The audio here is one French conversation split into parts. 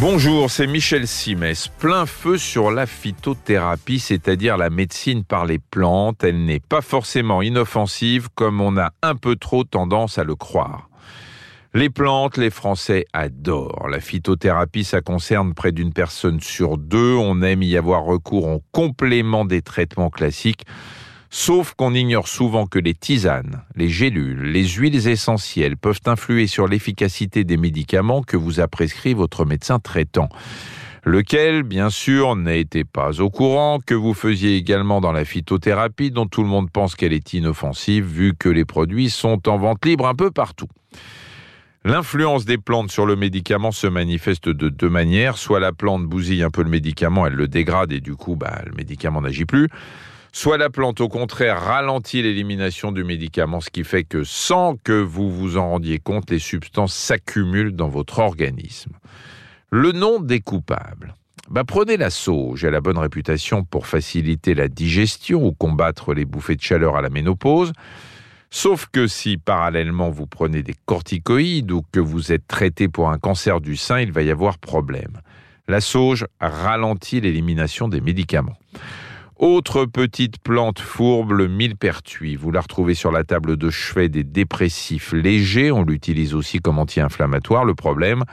Bonjour, c'est Michel Simès. Plein feu sur la phytothérapie, c'est-à-dire la médecine par les plantes. Elle n'est pas forcément inoffensive comme on a un peu trop tendance à le croire. Les plantes, les Français adorent. La phytothérapie, ça concerne près d'une personne sur deux. On aime y avoir recours en complément des traitements classiques. Sauf qu'on ignore souvent que les tisanes, les gélules, les huiles essentielles peuvent influer sur l'efficacité des médicaments que vous a prescrit votre médecin traitant lequel, bien sûr, n'était pas au courant que vous faisiez également dans la phytothérapie, dont tout le monde pense qu'elle est inoffensive, vu que les produits sont en vente libre un peu partout. L'influence des plantes sur le médicament se manifeste de deux manières. Soit la plante bousille un peu le médicament, elle le dégrade et du coup, bah, le médicament n'agit plus soit la plante au contraire ralentit l'élimination du médicament, ce qui fait que sans que vous vous en rendiez compte, les substances s'accumulent dans votre organisme. Le nom des coupables. Bah, prenez la sauge, elle a bonne réputation pour faciliter la digestion ou combattre les bouffées de chaleur à la ménopause. Sauf que si parallèlement vous prenez des corticoïdes ou que vous êtes traité pour un cancer du sein, il va y avoir problème. La sauge ralentit l'élimination des médicaments. Autre petite plante fourbe, le millepertuis. Vous la retrouvez sur la table de chevet des dépressifs légers. On l'utilise aussi comme anti-inflammatoire. Le problème,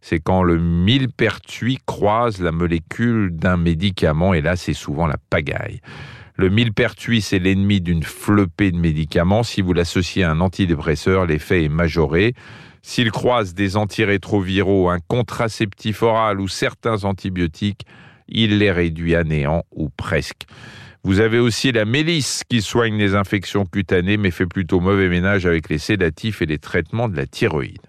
c'est quand le millepertuis croise la molécule d'un médicament, et là, c'est souvent la pagaille. Le millepertuis, c'est l'ennemi d'une flopée de médicaments. Si vous l'associez à un antidépresseur, l'effet est majoré. S'il croise des antirétroviraux, un contraceptif oral ou certains antibiotiques, il les réduit à néant ou presque. Vous avez aussi la mélisse qui soigne les infections cutanées mais fait plutôt mauvais ménage avec les sédatifs et les traitements de la thyroïde.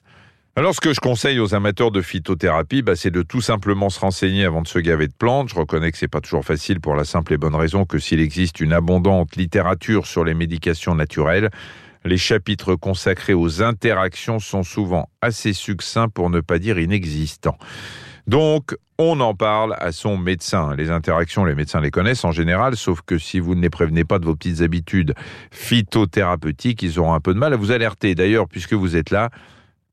Alors ce que je conseille aux amateurs de phytothérapie, bah, c'est de tout simplement se renseigner avant de se gaver de plantes. Je reconnais que c'est pas toujours facile pour la simple et bonne raison que s'il existe une abondante littérature sur les médications naturelles, les chapitres consacrés aux interactions sont souvent assez succincts pour ne pas dire inexistants. Donc, on en parle à son médecin. Les interactions, les médecins les connaissent en général, sauf que si vous ne les prévenez pas de vos petites habitudes phytothérapeutiques, ils auront un peu de mal à vous alerter. D'ailleurs, puisque vous êtes là,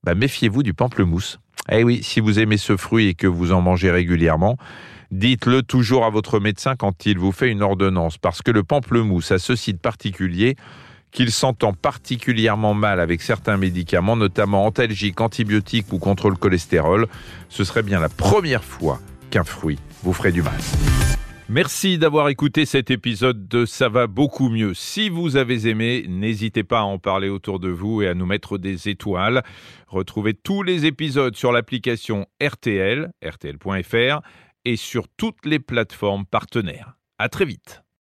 bah, méfiez-vous du pamplemousse. Eh oui, si vous aimez ce fruit et que vous en mangez régulièrement, dites-le toujours à votre médecin quand il vous fait une ordonnance, parce que le pamplemousse a ce site particulier qu'il s'entend particulièrement mal avec certains médicaments, notamment antalgiques, antibiotiques ou contre le cholestérol, ce serait bien la première fois qu'un fruit vous ferait du mal. Merci d'avoir écouté cet épisode de Ça va beaucoup mieux. Si vous avez aimé, n'hésitez pas à en parler autour de vous et à nous mettre des étoiles. Retrouvez tous les épisodes sur l'application RTL, rtl.fr et sur toutes les plateformes partenaires. À très vite.